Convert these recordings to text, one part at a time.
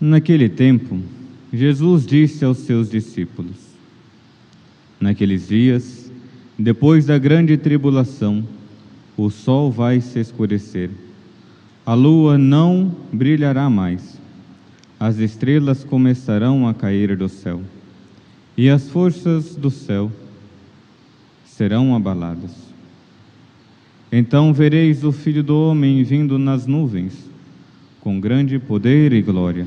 Naquele tempo, Jesus disse aos seus discípulos: Naqueles dias, depois da grande tribulação, o sol vai se escurecer, a lua não brilhará mais, as estrelas começarão a cair do céu, e as forças do céu serão abaladas. Então vereis o Filho do Homem vindo nas nuvens, com grande poder e glória.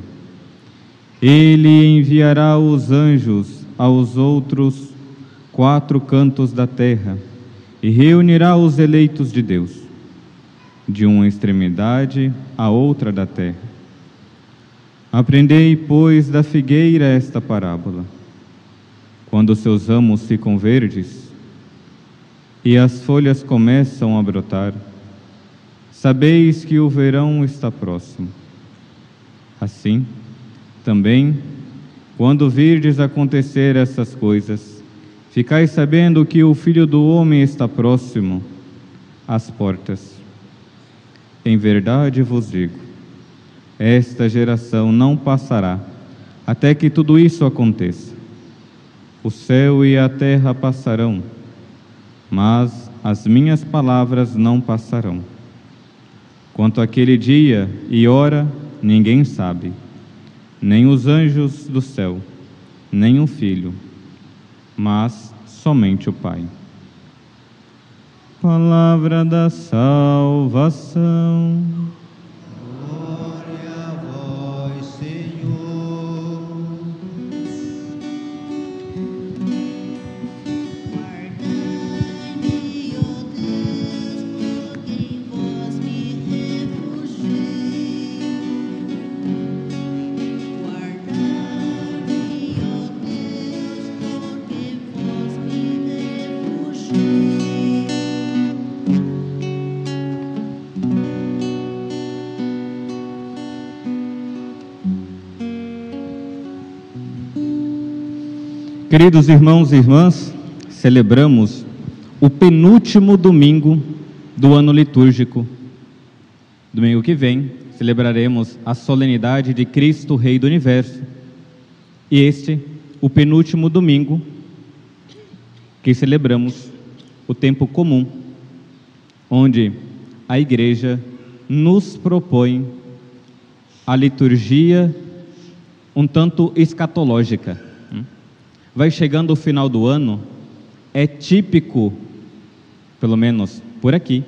Ele enviará os anjos aos outros quatro cantos da terra e reunirá os eleitos de Deus, de uma extremidade à outra da terra. Aprendei, pois, da figueira esta parábola. Quando seus ramos ficam verdes e as folhas começam a brotar, sabeis que o verão está próximo. Assim, também, quando virdes acontecer essas coisas, ficai sabendo que o Filho do Homem está próximo às portas. Em verdade vos digo: esta geração não passará até que tudo isso aconteça. O céu e a terra passarão, mas as minhas palavras não passarão. Quanto àquele dia e hora, ninguém sabe nem os anjos do céu, nem o Filho, mas somente o Pai. Palavra da salvação. Queridos irmãos e irmãs, celebramos o penúltimo domingo do ano litúrgico. Domingo que vem, celebraremos a solenidade de Cristo, Rei do Universo. E este, o penúltimo domingo, que celebramos o tempo comum, onde a Igreja nos propõe a liturgia um tanto escatológica. Vai chegando o final do ano, é típico, pelo menos por aqui,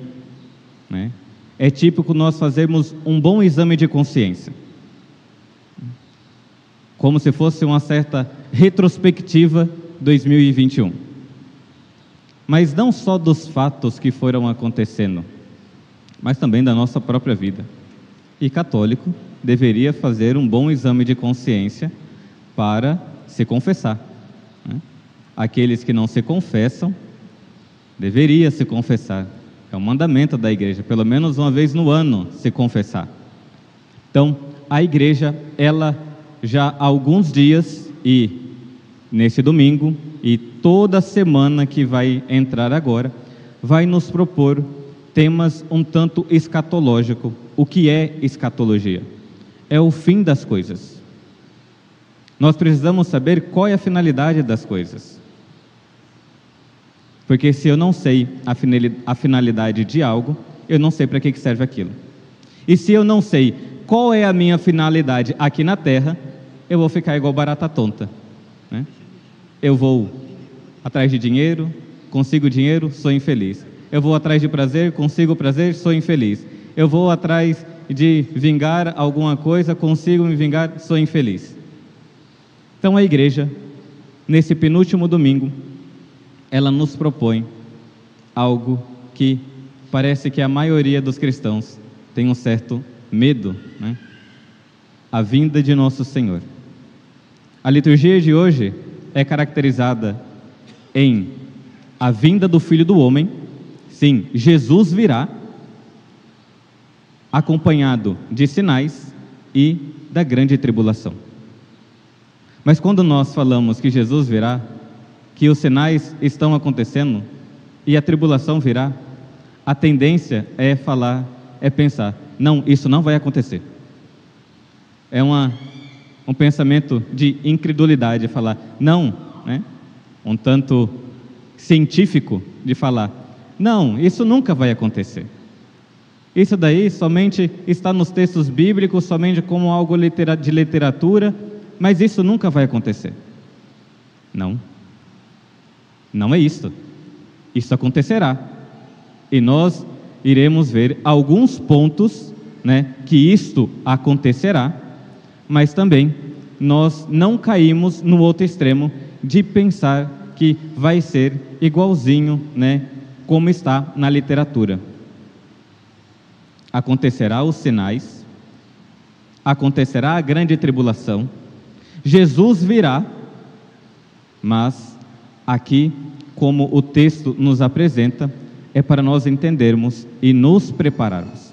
né? é típico nós fazermos um bom exame de consciência. Como se fosse uma certa retrospectiva 2021. Mas não só dos fatos que foram acontecendo, mas também da nossa própria vida. E católico deveria fazer um bom exame de consciência para se confessar. Aqueles que não se confessam, deveria se confessar. É um mandamento da igreja, pelo menos uma vez no ano se confessar. Então, a igreja, ela já há alguns dias e nesse domingo e toda semana que vai entrar agora, vai nos propor temas um tanto escatológico. O que é escatologia? É o fim das coisas. Nós precisamos saber qual é a finalidade das coisas. Porque se eu não sei a finali- a finalidade de algo, eu não sei para que serve aquilo. E se eu não sei qual é a minha finalidade aqui na Terra, eu vou ficar igual barata tonta. né? Eu vou atrás de dinheiro, consigo dinheiro, sou infeliz. Eu vou atrás de prazer, consigo prazer, sou infeliz. Eu vou atrás de vingar alguma coisa, consigo me vingar, sou infeliz. Então a igreja, nesse penúltimo domingo, ela nos propõe algo que parece que a maioria dos cristãos tem um certo medo, né? A vinda de nosso Senhor. A liturgia de hoje é caracterizada em a vinda do Filho do Homem. Sim, Jesus virá, acompanhado de sinais e da grande tribulação. Mas quando nós falamos que Jesus virá, que os sinais estão acontecendo e a tribulação virá, a tendência é falar, é pensar, não, isso não vai acontecer. É uma um pensamento de incredulidade, falar não, né? Um tanto científico de falar não, isso nunca vai acontecer. Isso daí somente está nos textos bíblicos, somente como algo de literatura, mas isso nunca vai acontecer. Não. Não é isso. Isso acontecerá. E nós iremos ver alguns pontos, né, que isto acontecerá, mas também nós não caímos no outro extremo de pensar que vai ser igualzinho, né, como está na literatura. Acontecerá os sinais, acontecerá a grande tribulação, Jesus virá, mas aqui, como o texto nos apresenta, é para nós entendermos e nos prepararmos.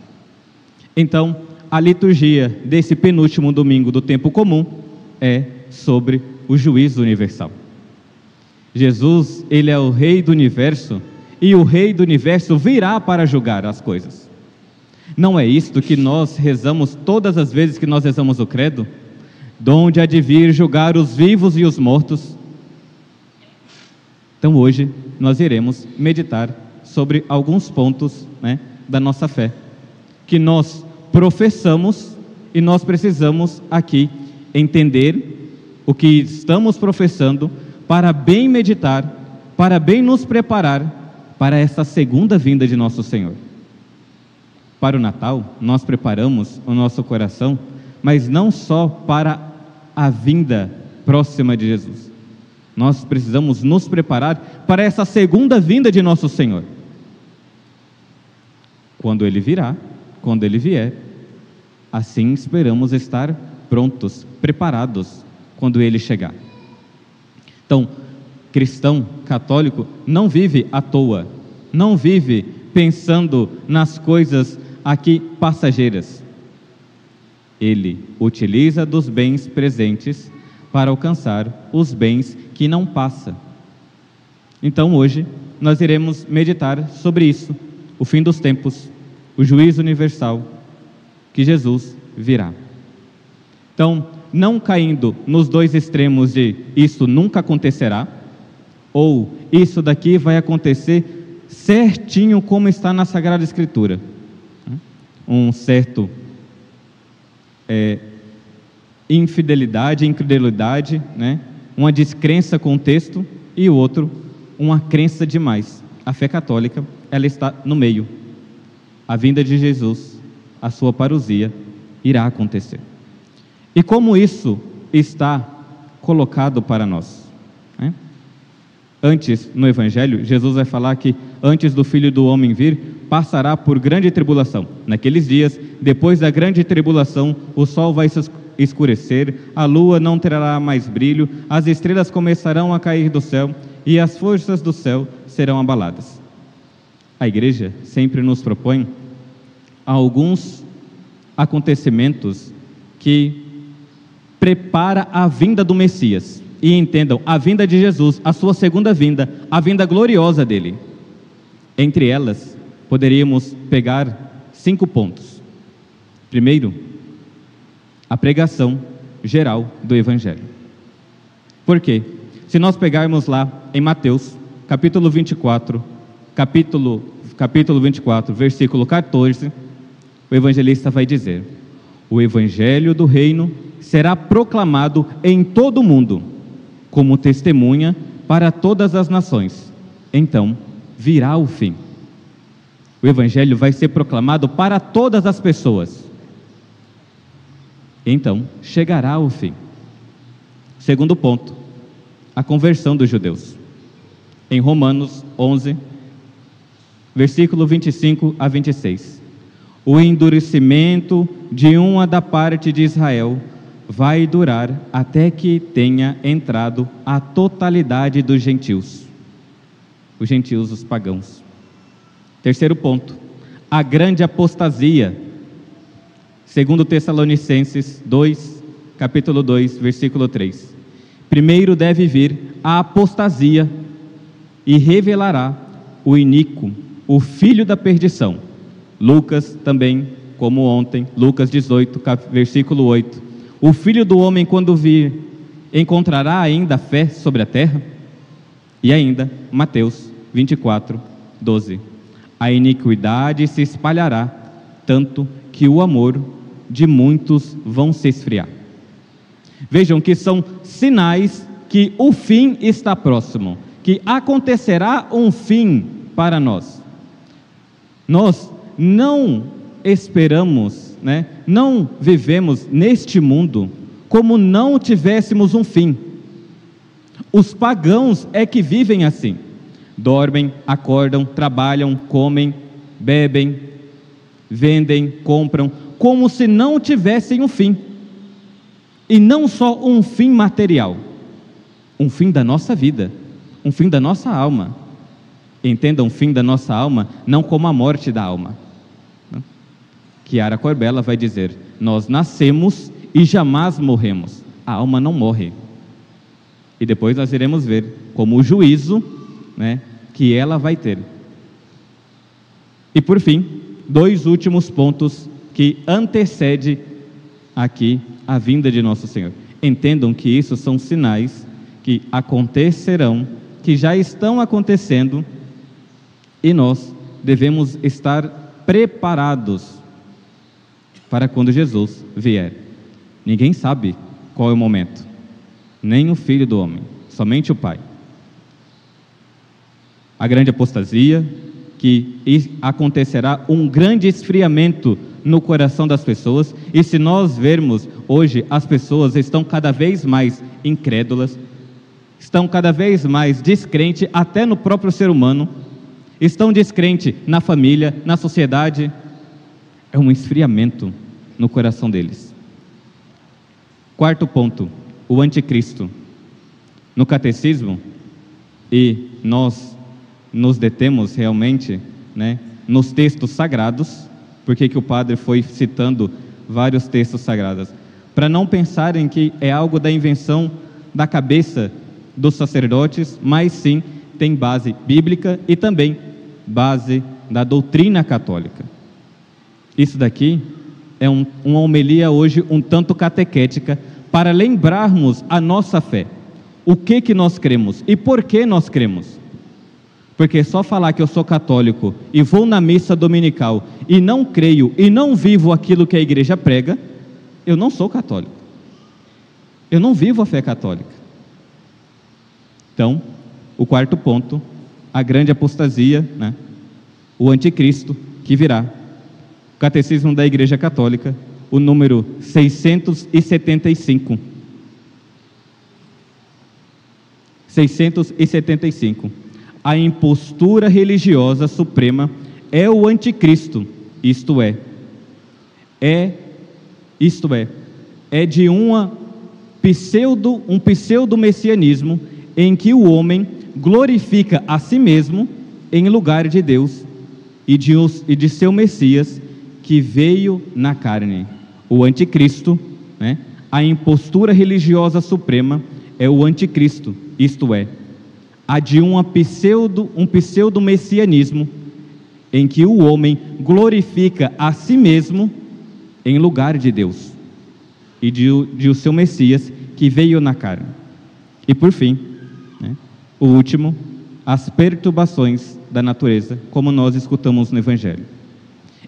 Então, a liturgia desse penúltimo domingo do tempo comum é sobre o juízo universal. Jesus, ele é o rei do universo e o rei do universo virá para julgar as coisas. Não é isto que nós rezamos todas as vezes que nós rezamos o credo? Donde há de vir julgar os vivos e os mortos. Então hoje nós iremos meditar sobre alguns pontos né, da nossa fé, que nós professamos e nós precisamos aqui entender o que estamos professando para bem meditar, para bem nos preparar para essa segunda vinda de nosso Senhor. Para o Natal, nós preparamos o nosso coração, mas não só para a vinda próxima de Jesus. Nós precisamos nos preparar para essa segunda vinda de nosso Senhor. Quando ele virá, quando ele vier, assim esperamos estar prontos, preparados quando ele chegar. Então, cristão católico não vive à toa, não vive pensando nas coisas aqui passageiras. Ele utiliza dos bens presentes para alcançar os bens que não passa. Então hoje nós iremos meditar sobre isso, o fim dos tempos, o juízo universal que Jesus virá. Então, não caindo nos dois extremos de isso nunca acontecerá, ou isso daqui vai acontecer certinho como está na Sagrada Escritura. Um certo é, infidelidade, incredulidade, né? Uma descrença com o texto, e o outro, uma crença demais. A fé católica, ela está no meio. A vinda de Jesus, a sua parousia, irá acontecer. E como isso está colocado para nós? né? Antes, no Evangelho, Jesus vai falar que antes do Filho do Homem vir, passará por grande tribulação. Naqueles dias, depois da grande tribulação, o sol vai se escurecer, a lua não terá mais brilho, as estrelas começarão a cair do céu e as forças do céu serão abaladas. A igreja sempre nos propõe alguns acontecimentos que prepara a vinda do Messias. E entendam, a vinda de Jesus, a sua segunda vinda, a vinda gloriosa dele. Entre elas, poderíamos pegar cinco pontos. Primeiro, a pregação geral do Evangelho. Por quê? Se nós pegarmos lá em Mateus, capítulo 24, capítulo, capítulo 24, versículo 14, o evangelista vai dizer: O evangelho do reino será proclamado em todo o mundo, como testemunha para todas as nações. Então virá o fim. O evangelho vai ser proclamado para todas as pessoas. Então chegará o fim. Segundo ponto, a conversão dos judeus. Em Romanos 11, versículo 25 a 26. O endurecimento de uma da parte de Israel vai durar até que tenha entrado a totalidade dos gentios. Os gentios, os pagãos. Terceiro ponto, a grande apostasia. Segundo Tessalonicenses 2, capítulo 2, versículo 3. Primeiro deve vir a apostasia e revelará o iníquo, o filho da perdição. Lucas também, como ontem, Lucas 18, cap- versículo 8. O filho do homem, quando vir, encontrará ainda fé sobre a terra? E ainda, Mateus 24, 12. A iniquidade se espalhará, tanto que o amor de muitos vão se esfriar. Vejam que são sinais que o fim está próximo, que acontecerá um fim para nós. Nós não esperamos, né? Não vivemos neste mundo como não tivéssemos um fim. Os pagãos é que vivem assim. Dormem, acordam, trabalham, comem, bebem, vendem, compram, como se não tivessem um fim. E não só um fim material, um fim da nossa vida, um fim da nossa alma. Entenda um fim da nossa alma não como a morte da alma. Chiara Corbella vai dizer: Nós nascemos e jamais morremos. A alma não morre. E depois nós iremos ver como o juízo né, que ela vai ter. E por fim, dois últimos pontos que antecede aqui a vinda de nosso Senhor. Entendam que isso são sinais que acontecerão, que já estão acontecendo, e nós devemos estar preparados para quando Jesus vier. Ninguém sabe qual é o momento, nem o filho do homem, somente o Pai. A grande apostasia, que acontecerá um grande esfriamento no coração das pessoas, e se nós vermos hoje, as pessoas estão cada vez mais incrédulas, estão cada vez mais descrentes até no próprio ser humano, estão descrentes na família, na sociedade, é um esfriamento no coração deles. Quarto ponto, o anticristo. No catecismo, e nós nos detemos realmente né, nos textos sagrados, porque que o padre foi citando vários textos sagrados, para não pensarem que é algo da invenção da cabeça dos sacerdotes, mas sim tem base bíblica e também base da doutrina católica. Isso daqui é um, uma homilia hoje um tanto catequética para lembrarmos a nossa fé. O que que nós cremos e por que nós cremos? Porque só falar que eu sou católico e vou na missa dominical e não creio e não vivo aquilo que a igreja prega, eu não sou católico. Eu não vivo a fé católica. Então, o quarto ponto, a grande apostasia, né? o anticristo que virá. Catecismo da Igreja Católica, o número 675. 675. A impostura religiosa suprema é o anticristo, isto é, é, isto é, é de uma pseudo, um pseudo-messianismo em que o homem glorifica a si mesmo em lugar de Deus e de, os, e de seu Messias que veio na carne. O anticristo, né? a impostura religiosa suprema é o anticristo, isto é, a de uma pseudo, um pseudo-messianismo em que o homem glorifica a si mesmo em lugar de Deus e de, de o seu Messias que veio na carne. E por fim, né, o último, as perturbações da natureza, como nós escutamos no Evangelho.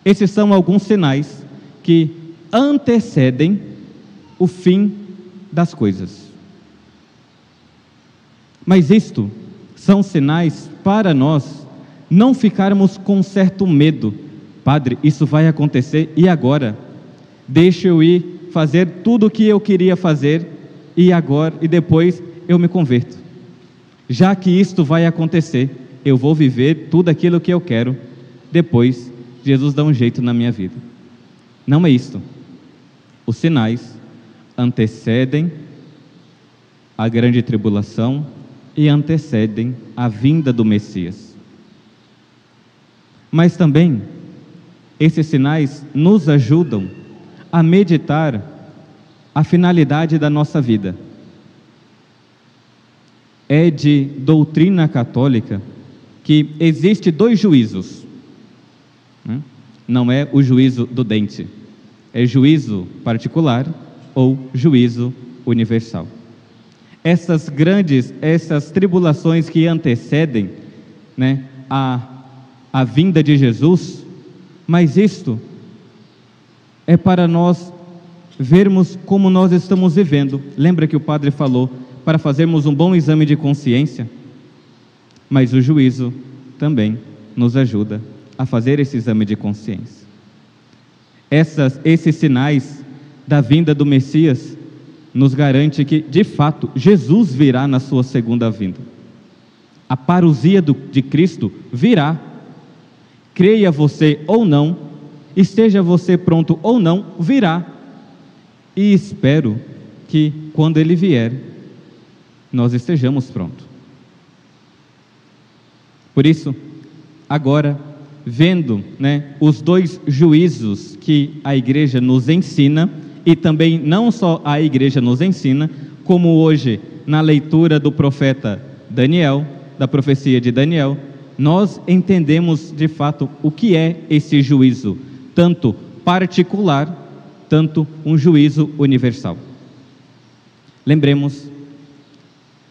Esses são alguns sinais que antecedem o fim das coisas. Mas isto são sinais para nós não ficarmos com certo medo. Padre, isso vai acontecer e agora? Deixa eu ir fazer tudo o que eu queria fazer e agora e depois eu me converto. Já que isto vai acontecer, eu vou viver tudo aquilo que eu quero. Depois, Jesus dá um jeito na minha vida. Não é isto. Os sinais antecedem a grande tribulação e antecedem a vinda do Messias. Mas também esses sinais nos ajudam a meditar a finalidade da nossa vida. É de doutrina católica que existe dois juízos. né? Não é o juízo do dente, é juízo particular ou juízo universal. Essas grandes, essas tribulações que antecedem né, a, a vinda de Jesus, mas isto é para nós vermos como nós estamos vivendo. Lembra que o padre falou para fazermos um bom exame de consciência? Mas o juízo também nos ajuda a fazer esse exame de consciência. Essas, esses sinais da vinda do Messias nos garante que, de fato, Jesus virá na sua segunda vinda. A parousia do, de Cristo virá. Creia você ou não, esteja você pronto ou não, virá. E espero que, quando ele vier, nós estejamos prontos. Por isso, agora, vendo né, os dois juízos que a igreja nos ensina, e também não só a igreja nos ensina, como hoje na leitura do profeta Daniel, da profecia de Daniel, nós entendemos de fato o que é esse juízo, tanto particular, tanto um juízo universal. Lembremos,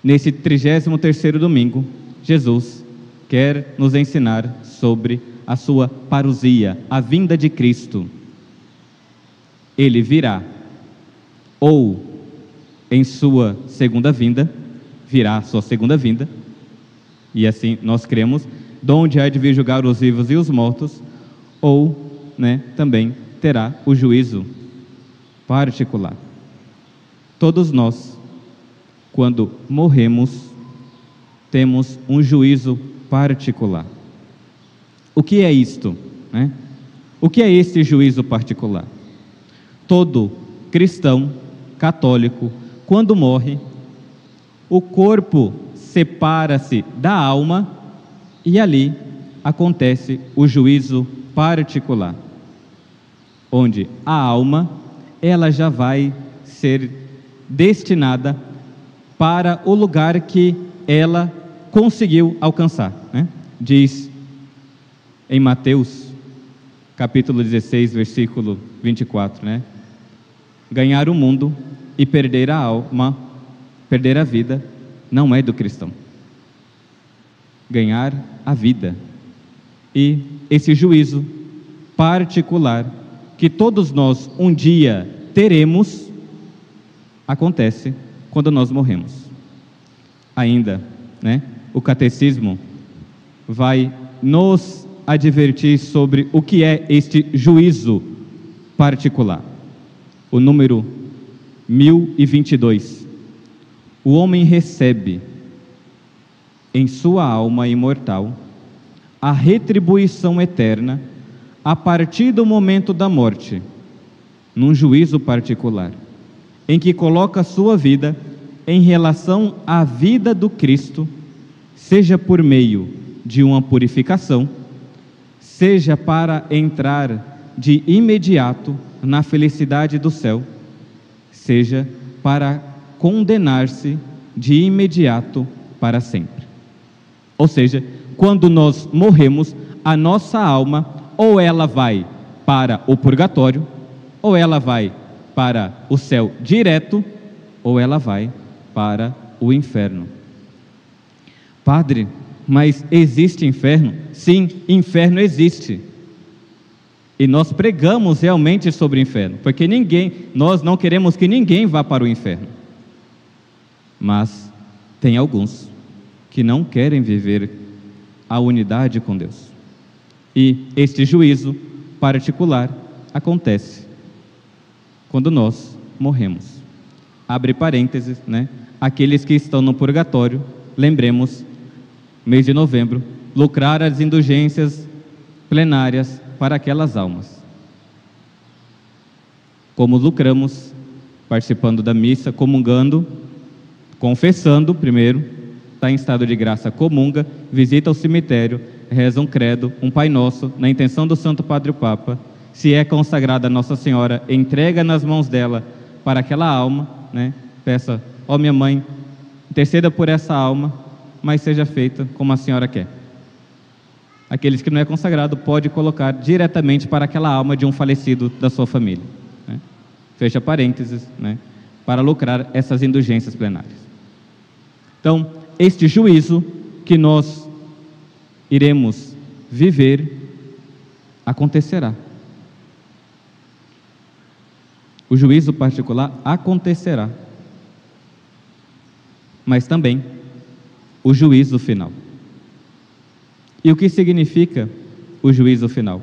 nesse 33º domingo, Jesus quer nos ensinar sobre a sua parousia, a vinda de Cristo. Ele virá, ou em sua segunda vinda, virá a sua segunda vinda, e assim nós cremos, donde há de vir julgar os vivos e os mortos, ou né, também terá o juízo particular. Todos nós, quando morremos, temos um juízo particular. O que é isto? Né? O que é esse juízo particular? Todo cristão católico, quando morre, o corpo separa-se da alma e ali acontece o juízo particular, onde a alma ela já vai ser destinada para o lugar que ela conseguiu alcançar. Né? Diz em Mateus, capítulo 16, versículo 24, né? Ganhar o mundo e perder a alma, perder a vida, não é do cristão. Ganhar a vida. E esse juízo particular que todos nós um dia teremos acontece quando nós morremos. Ainda, né? O catecismo vai nos advertir sobre o que é este juízo particular. O número 1022. O homem recebe em sua alma imortal a retribuição eterna a partir do momento da morte, num juízo particular, em que coloca sua vida em relação à vida do Cristo, seja por meio de uma purificação, seja para entrar de imediato na felicidade do céu, seja para condenar-se de imediato para sempre. Ou seja, quando nós morremos, a nossa alma ou ela vai para o purgatório, ou ela vai para o céu direto, ou ela vai para o inferno. Padre, mas existe inferno? Sim, inferno existe. E nós pregamos realmente sobre o inferno, porque ninguém, nós não queremos que ninguém vá para o inferno. Mas tem alguns que não querem viver a unidade com Deus. E este juízo particular acontece quando nós morremos. Abre parênteses, né? Aqueles que estão no purgatório, lembremos, mês de novembro, lucrar as indulgências plenárias para aquelas almas. Como lucramos participando da missa, comungando, confessando primeiro, está em estado de graça, comunga, visita o cemitério, reza um credo, um Pai Nosso, na intenção do Santo Padre Papa, se é consagrada a Nossa Senhora, entrega nas mãos dela para aquela alma, né? Peça, ó minha mãe, interceda por essa alma, mas seja feita como a senhora quer. Aqueles que não é consagrado pode colocar diretamente para aquela alma de um falecido da sua família. né? fecha parênteses, né, para lucrar essas indulgências plenárias. Então, este juízo que nós iremos viver acontecerá. O juízo particular acontecerá. Mas também o juízo final. E o que significa o juízo final?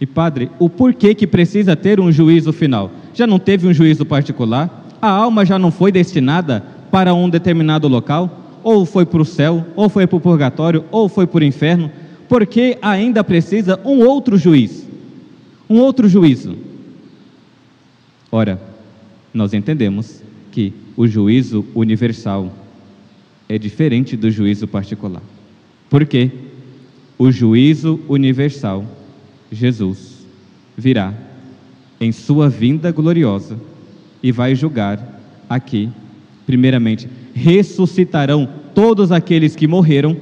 E padre, o porquê que precisa ter um juízo final? Já não teve um juízo particular? A alma já não foi destinada para um determinado local? Ou foi para o céu, ou foi para o purgatório, ou foi para o inferno? Por que ainda precisa um outro juiz? Um outro juízo? Ora, nós entendemos que o juízo universal é diferente do juízo particular. Por quê? O juízo universal, Jesus, virá em sua vinda gloriosa e vai julgar aqui, primeiramente, ressuscitarão todos aqueles que morreram.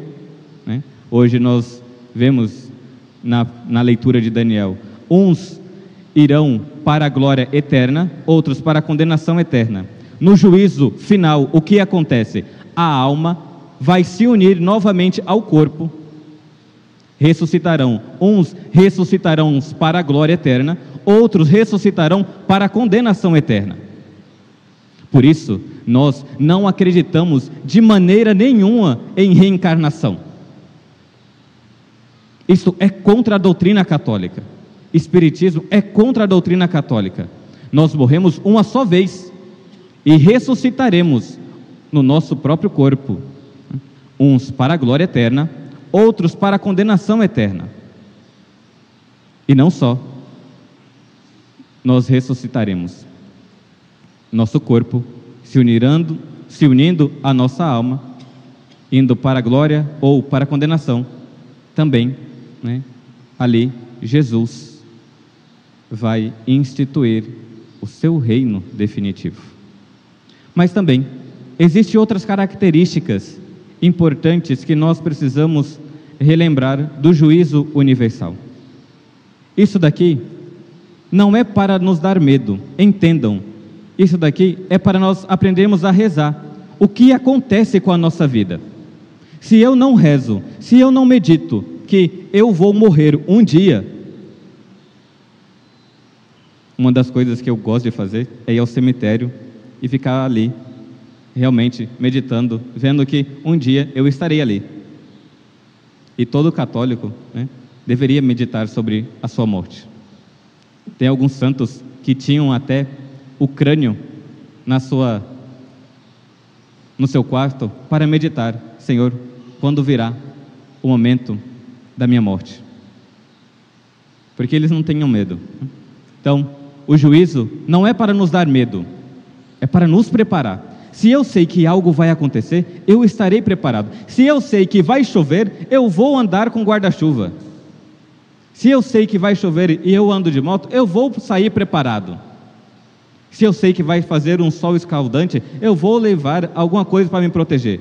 né? Hoje nós vemos na, na leitura de Daniel, uns irão para a glória eterna, outros para a condenação eterna. No juízo final, o que acontece? A alma vai se unir novamente ao corpo, ressuscitarão. Uns ressuscitarão para a glória eterna, outros ressuscitarão para a condenação eterna. Por isso, nós não acreditamos de maneira nenhuma em reencarnação. Isso é contra a doutrina católica. Espiritismo é contra a doutrina católica. Nós morremos uma só vez e ressuscitaremos no nosso próprio corpo, uns para a glória eterna, outros para a condenação eterna. E não só, nós ressuscitaremos. Nosso corpo se unirando, se unindo à nossa alma, indo para a glória ou para a condenação. Também, né, ali Jesus vai instituir o seu reino definitivo. Mas também existem outras características importantes que nós precisamos relembrar do juízo universal. Isso daqui não é para nos dar medo, entendam. Isso daqui é para nós aprendermos a rezar. O que acontece com a nossa vida? Se eu não rezo, se eu não medito que eu vou morrer um dia, uma das coisas que eu gosto de fazer é ir ao cemitério e ficar ali, realmente meditando, vendo que um dia eu estarei ali. E todo católico né, deveria meditar sobre a sua morte. Tem alguns santos que tinham até o crânio na sua no seu quarto para meditar, Senhor, quando virá o momento da minha morte. Porque eles não tenham medo. Então, o juízo não é para nos dar medo, é para nos preparar. Se eu sei que algo vai acontecer, eu estarei preparado. Se eu sei que vai chover, eu vou andar com guarda-chuva. Se eu sei que vai chover e eu ando de moto, eu vou sair preparado. Se eu sei que vai fazer um sol escaldante, eu vou levar alguma coisa para me proteger.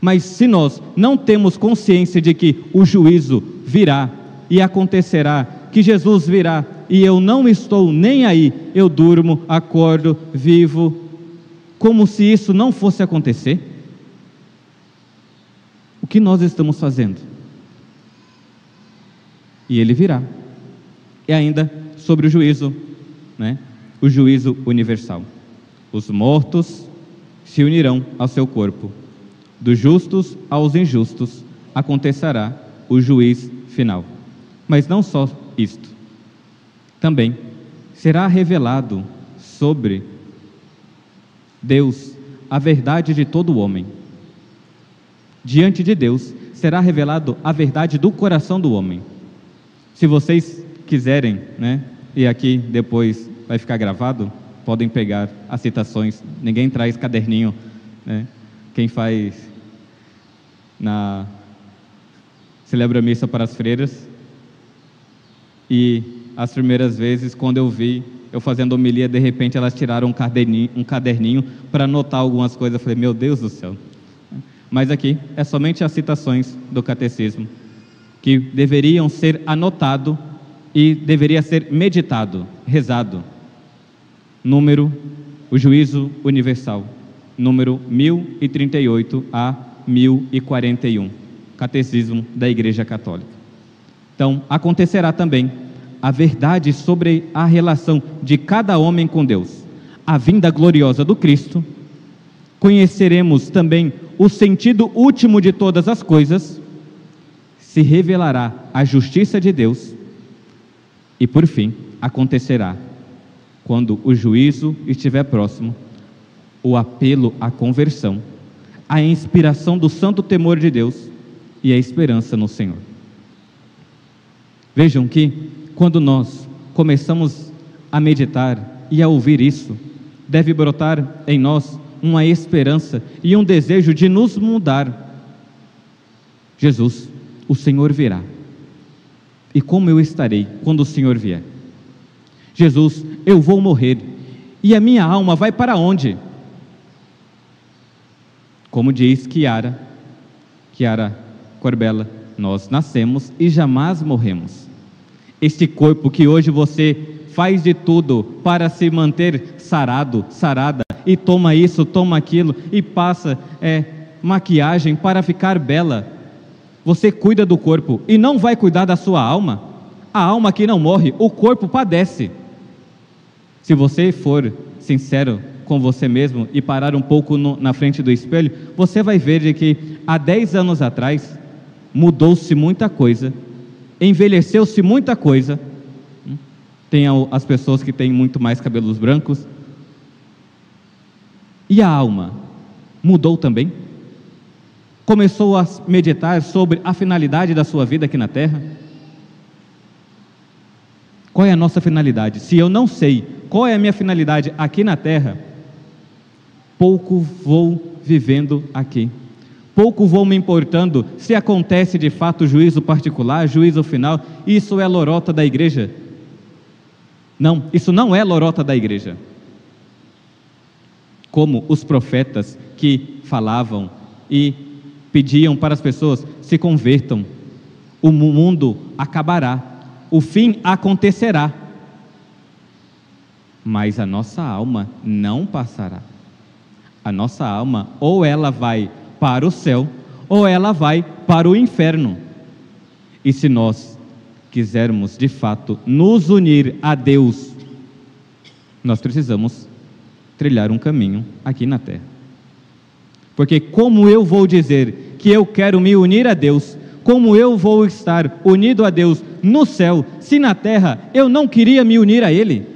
Mas se nós não temos consciência de que o juízo virá e acontecerá, que Jesus virá e eu não estou nem aí, eu durmo, acordo, vivo, como se isso não fosse acontecer, o que nós estamos fazendo? E ele virá. E ainda sobre o juízo, né? o juízo universal. Os mortos se unirão ao seu corpo. Dos justos aos injustos acontecerá o juiz final. Mas não só isto. Também será revelado sobre Deus a verdade de todo homem. Diante de Deus será revelado a verdade do coração do homem. Se vocês quiserem, né, e aqui depois vai ficar gravado, podem pegar as citações. Ninguém traz caderninho, né? Quem faz na celebra missa para as freiras. E as primeiras vezes, quando eu vi eu fazendo homilia, de repente elas tiraram um caderninho, um caderninho para anotar algumas coisas. Eu falei, meu Deus do céu. Mas aqui é somente as citações do catecismo que deveriam ser anotado e deveria ser meditado, rezado. número, o juízo universal, número 1038 a 1041, Catecismo da Igreja Católica. Então, acontecerá também a verdade sobre a relação de cada homem com Deus, a vinda gloriosa do Cristo. Conheceremos também o sentido último de todas as coisas, se revelará a justiça de Deus e, por fim, acontecerá, quando o juízo estiver próximo, o apelo à conversão, a inspiração do santo temor de Deus e a esperança no Senhor. Vejam que, quando nós começamos a meditar e a ouvir isso, deve brotar em nós uma esperança e um desejo de nos mudar. Jesus, o Senhor virá. E como eu estarei quando o Senhor vier? Jesus, eu vou morrer. E a minha alma vai para onde? Como diz Kiara, Kiara Corbella, nós nascemos e jamais morremos. Este corpo que hoje você faz de tudo para se manter sarado, sarada, e toma isso, toma aquilo, e passa é, maquiagem para ficar bela. Você cuida do corpo e não vai cuidar da sua alma. A alma que não morre, o corpo padece. Se você for sincero com você mesmo e parar um pouco no, na frente do espelho, você vai ver de que há 10 anos atrás mudou-se muita coisa, envelheceu-se muita coisa. Tem as pessoas que têm muito mais cabelos brancos. E a alma mudou também? Começou a meditar sobre a finalidade da sua vida aqui na terra? Qual é a nossa finalidade? Se eu não sei qual é a minha finalidade aqui na terra, pouco vou vivendo aqui. Pouco vou me importando se acontece de fato juízo particular, juízo final. Isso é lorota da igreja? Não, isso não é lorota da igreja. Como os profetas que falavam e pediam para as pessoas se convertam, o mundo acabará, o fim acontecerá, mas a nossa alma não passará. A nossa alma, ou ela vai para o céu, ou ela vai para o inferno. E se nós quisermos de fato nos unir a Deus, nós precisamos trilhar um caminho aqui na terra. Porque como eu vou dizer que eu quero me unir a Deus, como eu vou estar unido a Deus no céu, se na terra eu não queria me unir a Ele?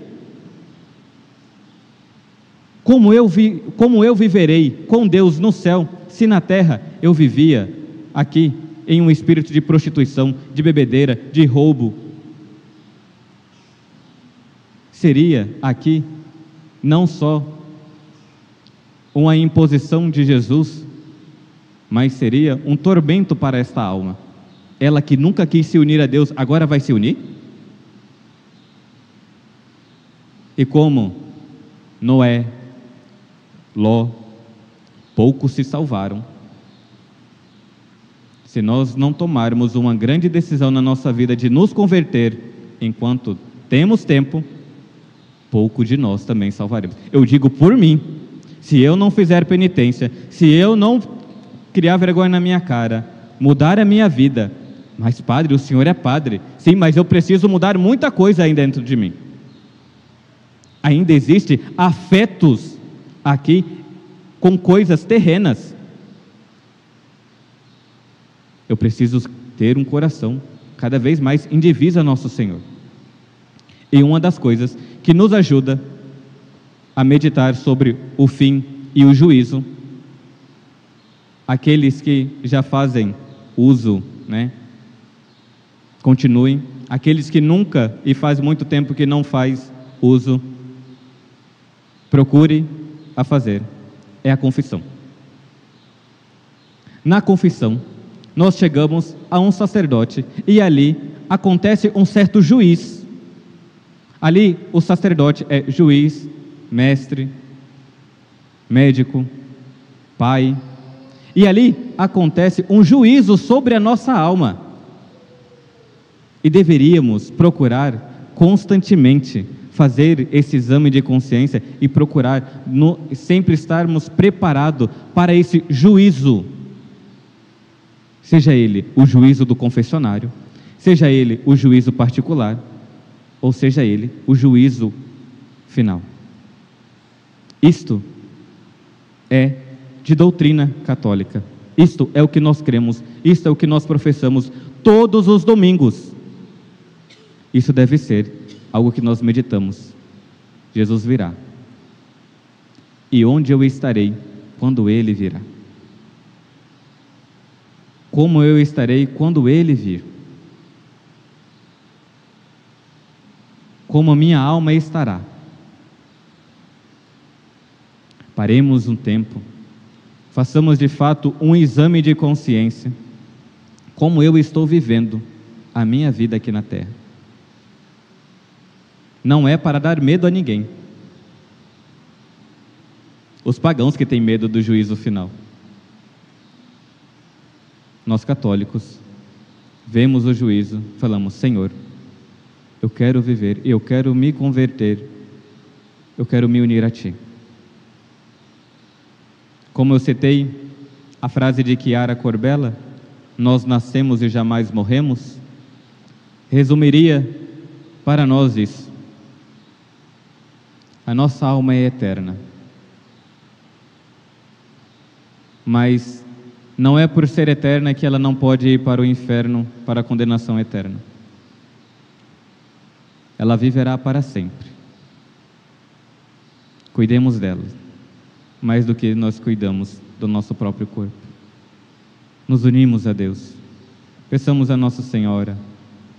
Como eu, vi, como eu viverei com Deus no céu, se na terra eu vivia aqui em um espírito de prostituição, de bebedeira, de roubo? Seria aqui não só uma imposição de Jesus, mas seria um tormento para esta alma. Ela que nunca quis se unir a Deus, agora vai se unir? E como Noé, Ló, poucos se salvaram. Se nós não tomarmos uma grande decisão na nossa vida de nos converter enquanto temos tempo, pouco de nós também salvaremos. Eu digo por mim, se eu não fizer penitência, se eu não criar vergonha na minha cara, mudar a minha vida, mas padre, o senhor é padre. Sim, mas eu preciso mudar muita coisa aí dentro de mim. Ainda existe afetos aqui com coisas terrenas. Eu preciso ter um coração cada vez mais em divisa a nosso Senhor. E uma das coisas que nos ajuda a meditar sobre o fim e o juízo, aqueles que já fazem uso, né? Continuem. Aqueles que nunca e faz muito tempo que não faz uso, procure a fazer. É a confissão. Na confissão, nós chegamos a um sacerdote e ali acontece um certo juiz. Ali o sacerdote é juiz, mestre, médico, pai. E ali acontece um juízo sobre a nossa alma. E deveríamos procurar constantemente fazer esse exame de consciência e procurar no, sempre estarmos preparados para esse juízo. Seja ele o juízo do confessionário, seja ele o juízo particular, ou seja ele o juízo final. Isto é de doutrina católica. Isto é o que nós cremos, isto é o que nós professamos todos os domingos. Isso deve ser algo que nós meditamos. Jesus virá. E onde eu estarei quando ele virá? Como eu estarei quando ele vir? Como a minha alma estará? Paremos um tempo, façamos de fato um exame de consciência. Como eu estou vivendo a minha vida aqui na terra? Não é para dar medo a ninguém. Os pagãos que têm medo do juízo final. Nós católicos vemos o juízo, falamos: Senhor, eu quero viver, eu quero me converter, eu quero me unir a Ti. Como eu citei a frase de Chiara Corbella, nós nascemos e jamais morremos, resumiria para nós isso. A nossa alma é eterna. Mas não é por ser eterna que ela não pode ir para o inferno, para a condenação eterna. Ela viverá para sempre. Cuidemos dela mais do que nós cuidamos do nosso próprio corpo. Nos unimos a Deus. Peçamos a Nossa Senhora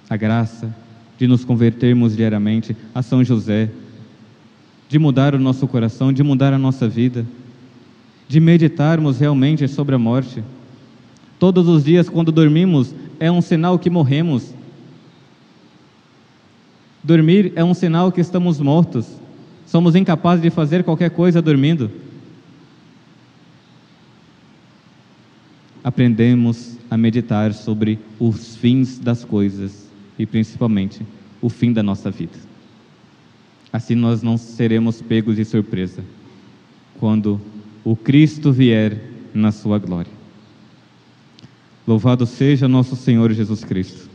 a graça de nos convertermos diariamente a São José, de mudar o nosso coração, de mudar a nossa vida, de meditarmos realmente sobre a morte. Todos os dias, quando dormimos, é um sinal que morremos. Dormir é um sinal que estamos mortos. Somos incapazes de fazer qualquer coisa dormindo. aprendemos a meditar sobre os fins das coisas e principalmente o fim da nossa vida. Assim nós não seremos pegos de surpresa quando o Cristo vier na sua glória. Louvado seja nosso Senhor Jesus Cristo.